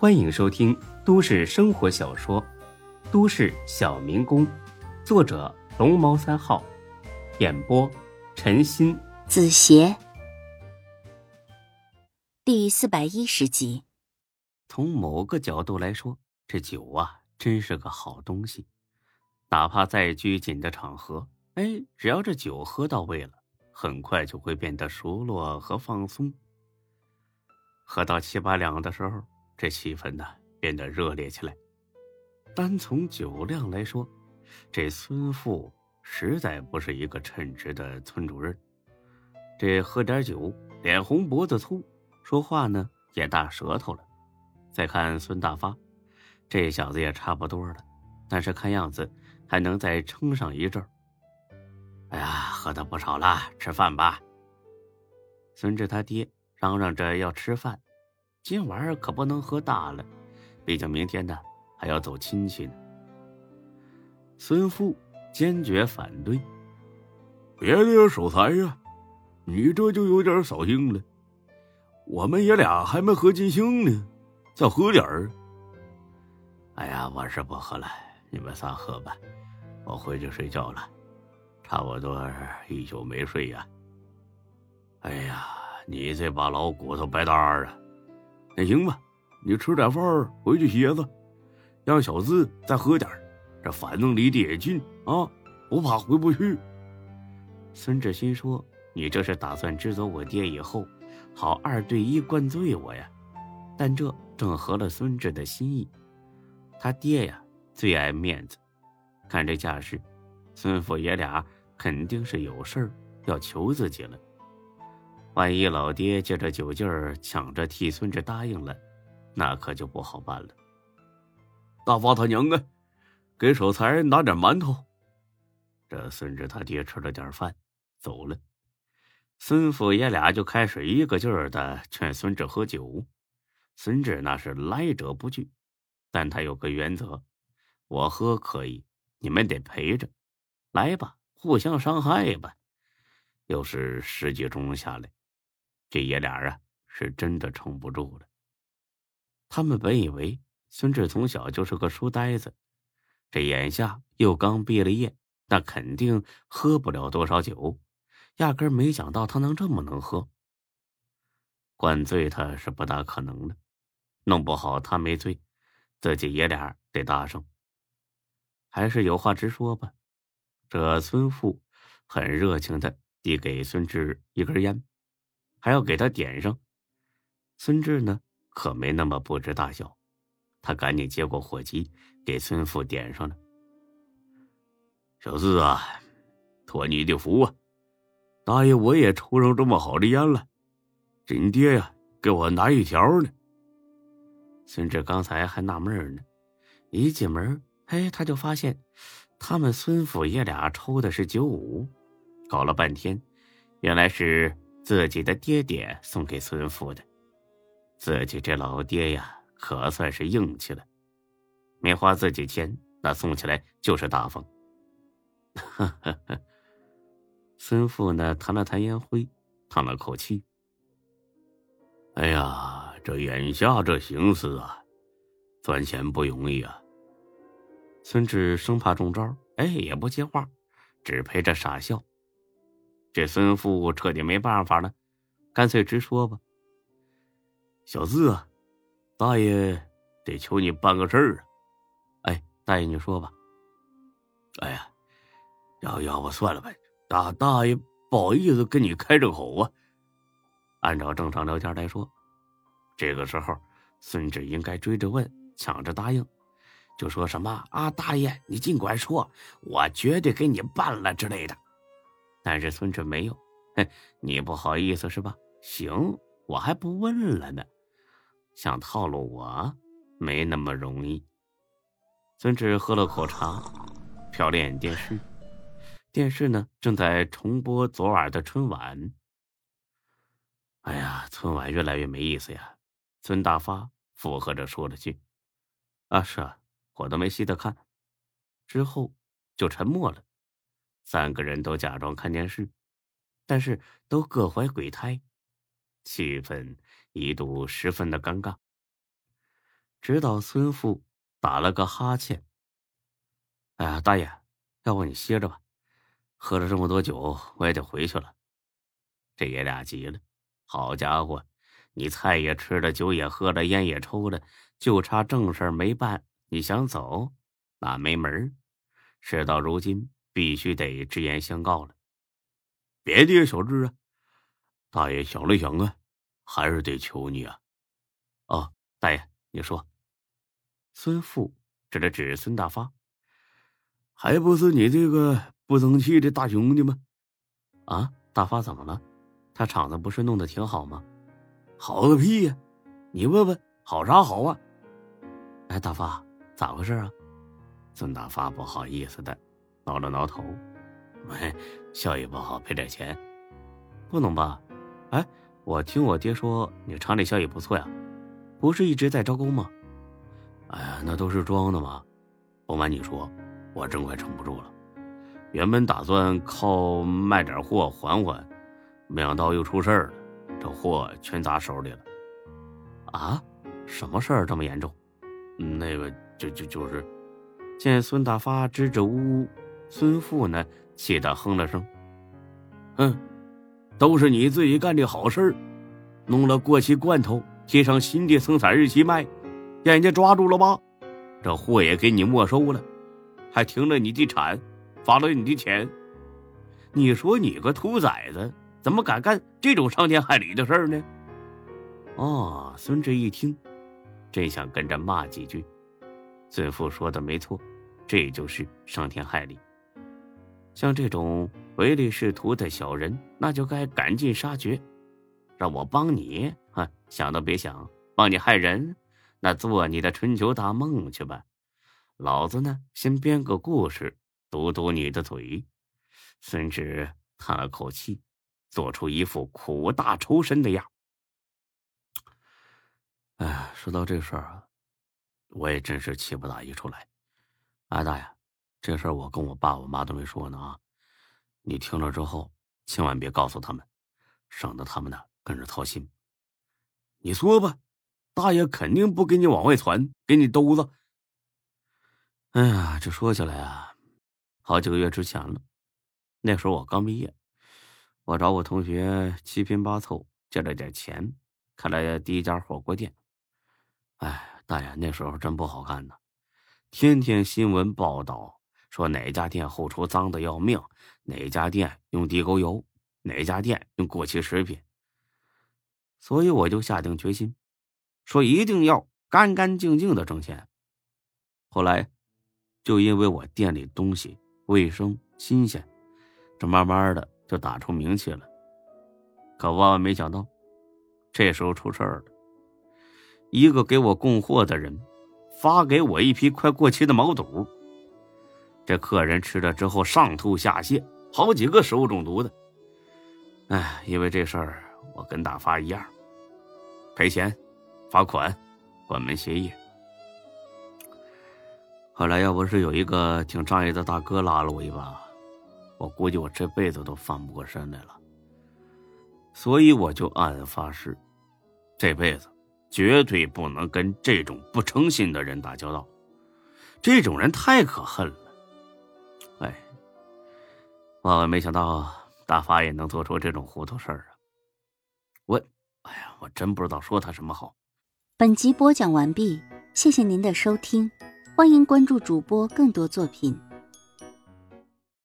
欢迎收听都市生活小说《都市小民工》，作者龙猫三号，演播陈鑫、子邪，第四百一十集。从某个角度来说，这酒啊，真是个好东西。哪怕再拘谨的场合，哎，只要这酒喝到位了，很快就会变得熟络和放松。喝到七八两的时候，这气氛呢变得热烈起来。单从酒量来说，这孙富实在不是一个称职的村主任。这喝点酒，脸红脖子粗，说话呢也大舌头了。再看孙大发，这小子也差不多了，但是看样子还能再撑上一阵儿。哎呀，喝的不少了，吃饭吧。孙志他爹。嚷嚷着要吃饭，今晚可不能喝大了，毕竟明天呢还要走亲戚呢。孙富坚决反对：“别的守财呀，你这就有点扫兴了。我们爷俩还没喝尽兴呢，再喝点儿。”哎呀，我是不喝了，你们仨喝吧，我回去睡觉了，差不多一宿没睡呀。哎呀。你这把老骨头白搭啊！那行吧，你吃点饭回去歇着，让小子再喝点这反正离得也近啊，不怕回不去。孙志新说：“你这是打算支走我爹以后，好二对一灌醉我呀？”但这正合了孙志的心意。他爹呀，最爱面子，看这架势，孙父爷俩肯定是有事儿要求自己了。万一老爹借着酒劲儿抢着替孙志答应了，那可就不好办了。大发他娘啊，给守财拿点馒头。这孙志他爹吃了点饭，走了。孙父爷俩就开始一个劲儿的劝孙志喝酒。孙志那是来者不拒，但他有个原则：我喝可以，你们得陪着。来吧，互相伤害吧。又是十几盅下来。这爷俩啊，是真的撑不住了。他们本以为孙志从小就是个书呆子，这眼下又刚毕了业，那肯定喝不了多少酒，压根没想到他能这么能喝。灌醉他是不大可能的，弄不好他没醉，自己爷俩得搭上。还是有话直说吧。这孙富很热情的递给孙志一根烟。还要给他点上，孙志呢可没那么不知大小，他赶紧接过火机，给孙富点上了。小四啊，托你的福啊，大爷我也抽上这么好的烟了，这你爹呀给我拿一条呢。孙志刚才还纳闷呢，一进门，哎，他就发现他们孙府爷俩抽的是九五，搞了半天，原来是。自己的爹爹送给孙父的，自己这老爹呀，可算是硬气了，没花自己钱，那送起来就是大方。孙父呢，弹了弹烟灰，叹了口气：“哎呀，这眼下这形势啊，赚钱不容易啊。”孙志生怕中招，哎，也不接话，只陪着傻笑。这孙富彻底没办法了，干脆直说吧。小四啊，大爷得求你办个事儿啊！哎，大爷你说吧。哎呀，要要不算了吧，大大爷不好意思跟你开这口啊。按照正常聊天来说，这个时候孙志应该追着问，抢着答应，就说什么啊，大爷你尽管说，我绝对给你办了之类的。但是孙志没有，哼，你不好意思是吧？行，我还不问了呢。想套路我，没那么容易。孙志喝了口茶，瞟了眼电视，电视呢正在重播昨晚的春晚。哎呀，春晚越来越没意思呀！孙大发附和着说了句：“啊，是啊，我都没细的看。”之后就沉默了。三个人都假装看电视，但是都各怀鬼胎，气氛一度十分的尴尬。直到孙富打了个哈欠。哎呀，大爷，要不你歇着吧，喝了这么多酒，我也得回去了。这爷俩急了，好家伙，你菜也吃了，酒也喝了，烟也抽了，就差正事没办，你想走，那没门事到如今，必须得直言相告了。别的小志啊，大爷想了想啊，还是得求你啊。哦，大爷，你说。孙富指了指孙大发，还不是你这个不争气的大兄弟吗？啊，大发怎么了？他厂子不是弄得挺好吗？好个屁呀！你问问，好啥好啊？哎，大发，咋回事啊？孙大发不好意思的挠了挠头，喂，效益不好，赔点钱，不能吧？哎，我听我爹说你厂里效益不错呀，不是一直在招工吗？哎呀，那都是装的嘛！不瞒你说，我真快撑不住了。原本打算靠卖点货缓缓，没想到又出事儿了，这货全砸手里了。啊？什么事儿这么严重？那个，就就就是……见孙大发支支吾吾，孙富呢气得哼了声：“哼，都是你自己干的好事儿，弄了过期罐头，贴上新的生产日期卖。”让人家抓住了吧？这货也给你没收了，还停了你的产，罚了你的钱。你说你个兔崽子，怎么敢干这种伤天害理的事儿呢？哦，孙志一听，真想跟着骂几句。孙富说的没错，这就是伤天害理。像这种唯利是图的小人，那就该赶尽杀绝。让我帮你，啊，想都别想，帮你害人。那做你的春秋大梦去吧，老子呢，先编个故事堵堵你的嘴。孙志叹了口气，做出一副苦大仇深的样。哎，说到这事儿啊，我也真是气不打一处来。阿，大爷，这事儿我跟我爸我妈都没说呢啊，你听了之后千万别告诉他们，省得他们呢跟着操心。你说吧。大爷肯定不给你往外传，给你兜子。哎呀，这说起来啊，好几个月之前了，那时候我刚毕业，我找我同学七拼八凑借了点钱，开了第一家火锅店。哎，大爷那时候真不好干呢，天天新闻报道说哪家店后厨脏的要命，哪家店用地沟油，哪家店用过期食品。所以我就下定决心。说一定要干干净净的挣钱。后来，就因为我店里东西卫生新鲜，这慢慢的就打出名气了。可万万没想到，这时候出事儿了。一个给我供货的人，发给我一批快过期的毛肚。这客人吃了之后上吐下泻，好几个食物中毒的。哎，因为这事儿，我跟大发一样，赔钱。罚款，关门协议。后来要不是有一个挺仗义的大哥拉了我一把，我估计我这辈子都翻不过身来了。所以我就暗暗发誓，这辈子绝对不能跟这种不诚信的人打交道。这种人太可恨了。万万没想到大发也能做出这种糊涂事儿啊！我，哎呀，我真不知道说他什么好。本集播讲完毕，谢谢您的收听，欢迎关注主播更多作品。